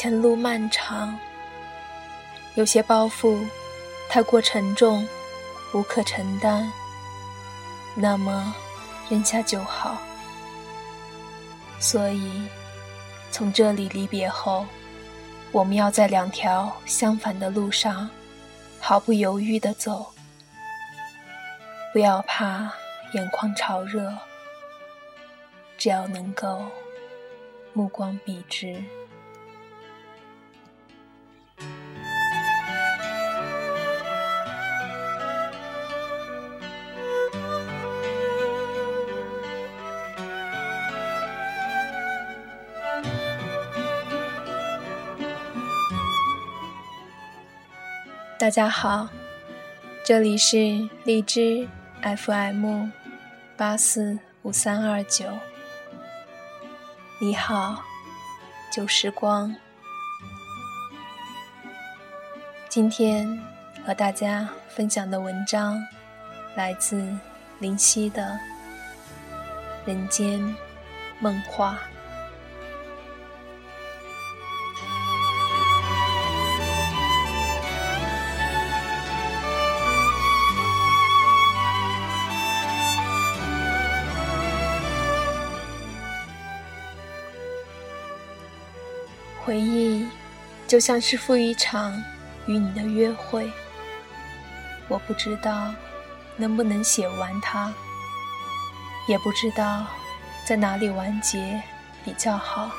前路漫长，有些包袱太过沉重，无可承担，那么扔下就好。所以，从这里离别后，我们要在两条相反的路上，毫不犹豫地走。不要怕眼眶潮热，只要能够目光笔直。大家好，这里是荔枝 FM 八四五三二九。你好，旧时光。今天和大家分享的文章来自林夕的《人间梦话》。回忆，就像是赴一场与你的约会。我不知道能不能写完它，也不知道在哪里完结比较好。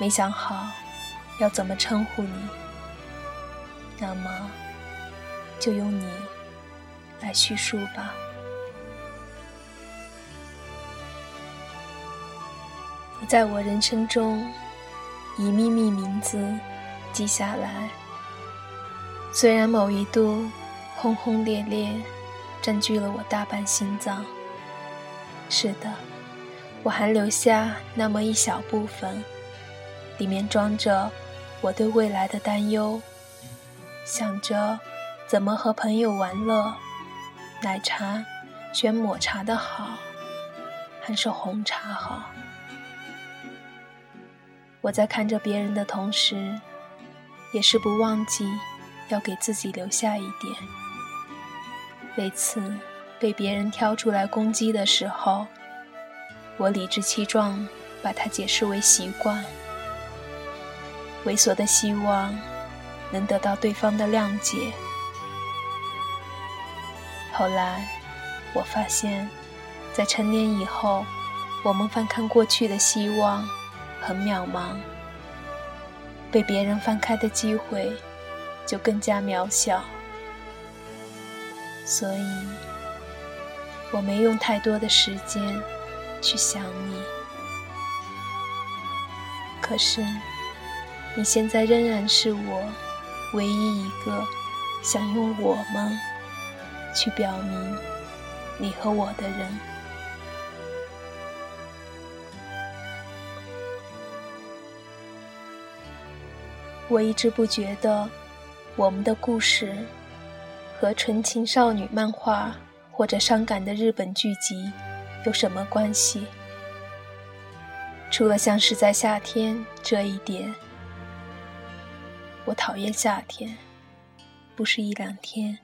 没想好要怎么称呼你，那么就用你来叙述吧。你在我人生中。以秘密名字记下来。虽然某一度轰轰烈烈占据了我大半心脏，是的，我还留下那么一小部分，里面装着我对未来的担忧，想着怎么和朋友玩乐，奶茶选抹茶的好，还是红茶好。我在看着别人的同时，也是不忘记要给自己留下一点。每次被别人挑出来攻击的时候，我理直气壮把它解释为习惯，猥琐的希望能得到对方的谅解。后来我发现，在成年以后，我们翻看过去的希望。很渺茫，被别人翻开的机会就更加渺小，所以我没用太多的时间去想你。可是，你现在仍然是我唯一一个想用我们去表明你和我的人。我一直不觉得，我们的故事和纯情少女漫画或者伤感的日本剧集有什么关系，除了像是在夏天这一点。我讨厌夏天，不是一两天。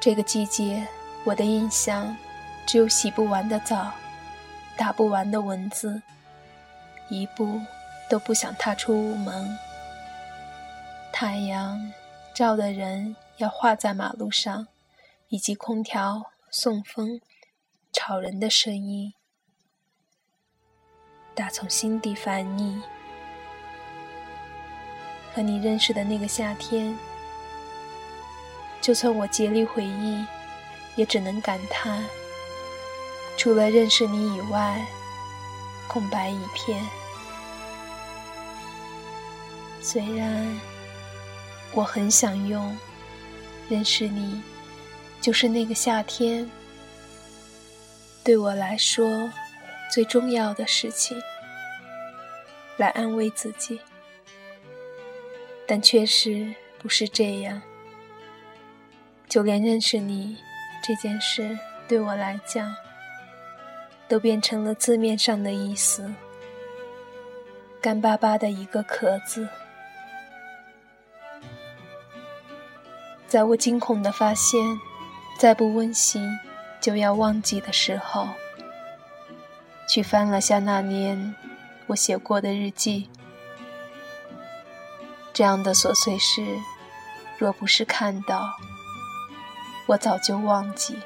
这个季节，我的印象只有洗不完的澡，打不完的文字，一步。都不想踏出屋门，太阳照的人要画在马路上，以及空调送风吵人的声音，打从心底烦腻。和你认识的那个夏天，就算我竭力回忆，也只能感叹，除了认识你以外，空白一片。虽然我很想用认识你就是那个夏天对我来说最重要的事情来安慰自己，但确实不是这样。就连认识你这件事对我来讲，都变成了字面上的意思，干巴巴的一个壳子。在我惊恐的发现，再不温习就要忘记的时候，去翻了下那年我写过的日记。这样的琐碎事，若不是看到，我早就忘记。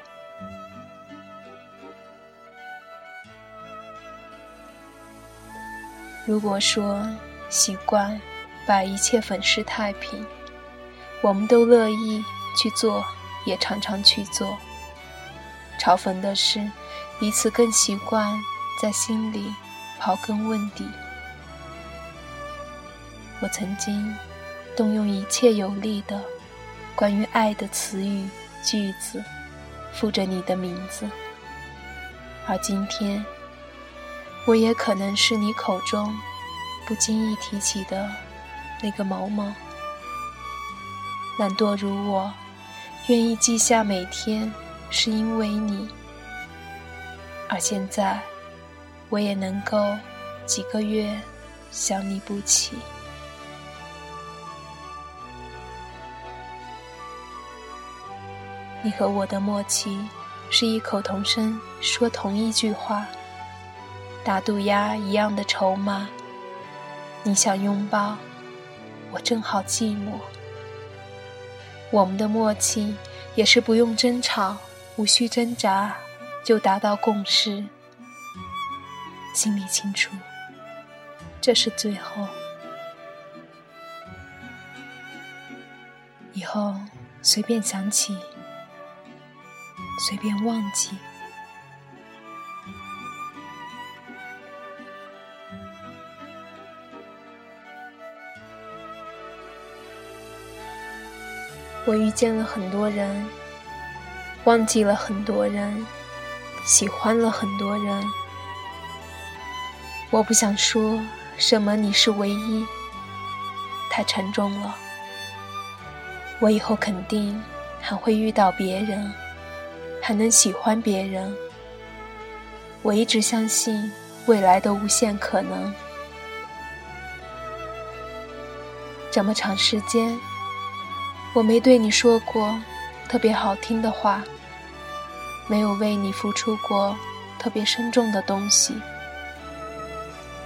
如果说习惯把一切粉饰太平，我们都乐意去做，也常常去做。嘲讽的是，彼此更习惯在心里刨根问底。我曾经动用一切有力的关于爱的词语句子，附着你的名字，而今天，我也可能是你口中不经意提起的那个某某。懒惰如我，愿意记下每天，是因为你。而现在，我也能够几个月想你不起。你和我的默契，是异口同声说同一句话。打渡鸦一样的筹码，你想拥抱，我正好寂寞。我们的默契，也是不用争吵，无需挣扎，就达到共识。心里清楚，这是最后。以后随便想起。随便忘记。我遇见了很多人，忘记了很多人，喜欢了很多人。我不想说什么你是唯一，太沉重了。我以后肯定还会遇到别人。还能喜欢别人，我一直相信未来的无限可能。这么长时间，我没对你说过特别好听的话，没有为你付出过特别深重的东西。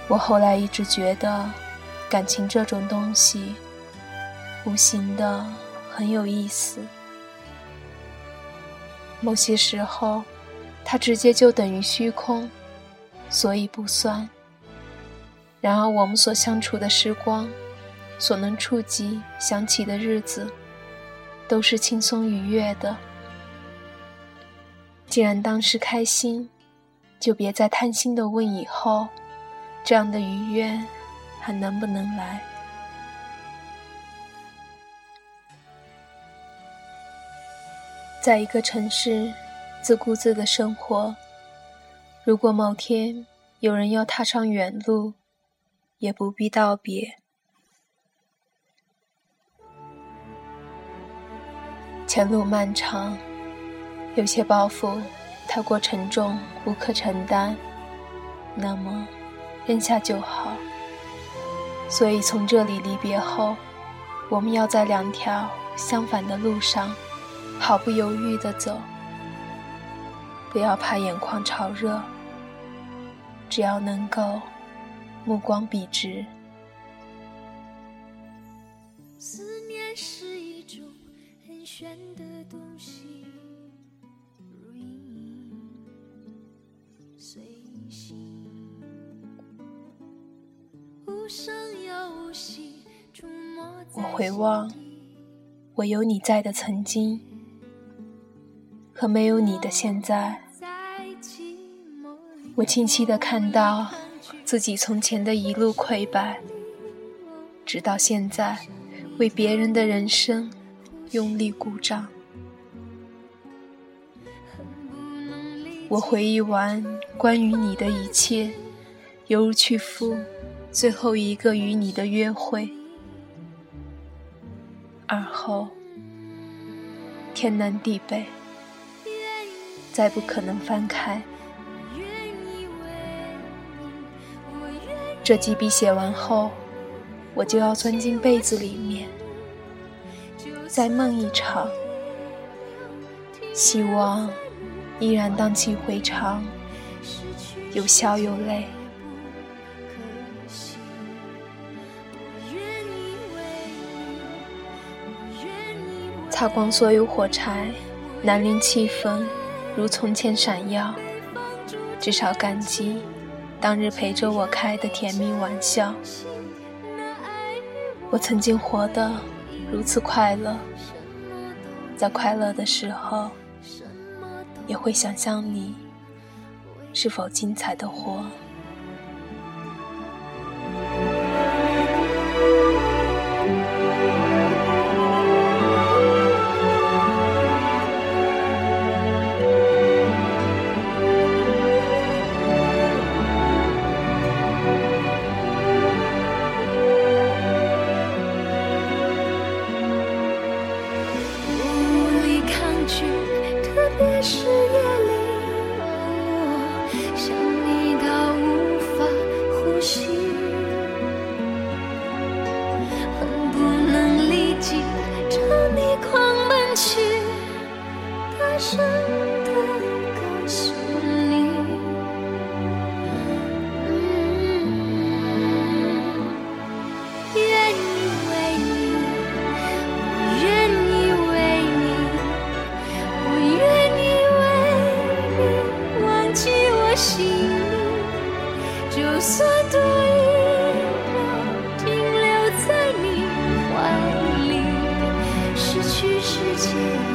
我后来一直觉得，感情这种东西，无形的很有意思。某些时候，它直接就等于虚空，所以不算。然而，我们所相处的时光，所能触及、想起的日子，都是轻松愉悦的。既然当时开心，就别再贪心的问以后，这样的愉悦还能不能来？在一个城市，自顾自的生活。如果某天有人要踏上远路，也不必道别。前路漫长，有些包袱太过沉重，无可承担，那么扔下就好。所以从这里离别后，我们要在两条相反的路上。毫不犹豫地走，不要怕眼眶潮热，只要能够目光笔直。东西，如影随形，无声又无息，我回望，我有你在的曾经。和没有你的现在，我清晰的看到自己从前的一路溃败，直到现在为别人的人生用力鼓掌。我回忆完关于你的一切，犹如去赴最后一个与你的约会，而后天南地北。再不可能翻开。这几笔写完后，我就要钻进被子里面，再梦一场。希望依然荡气回肠，有笑有泪。擦光所有火柴，难令气氛如从前闪耀。至少感激当日陪着我开的甜蜜玩笑。我曾经活得如此快乐，在快乐的时候，也会想象你是否精彩的活。真的告诉你嗯愿意为你我愿意为你我愿意为你忘记我姓名就算多一秒停留在你怀里失去世界。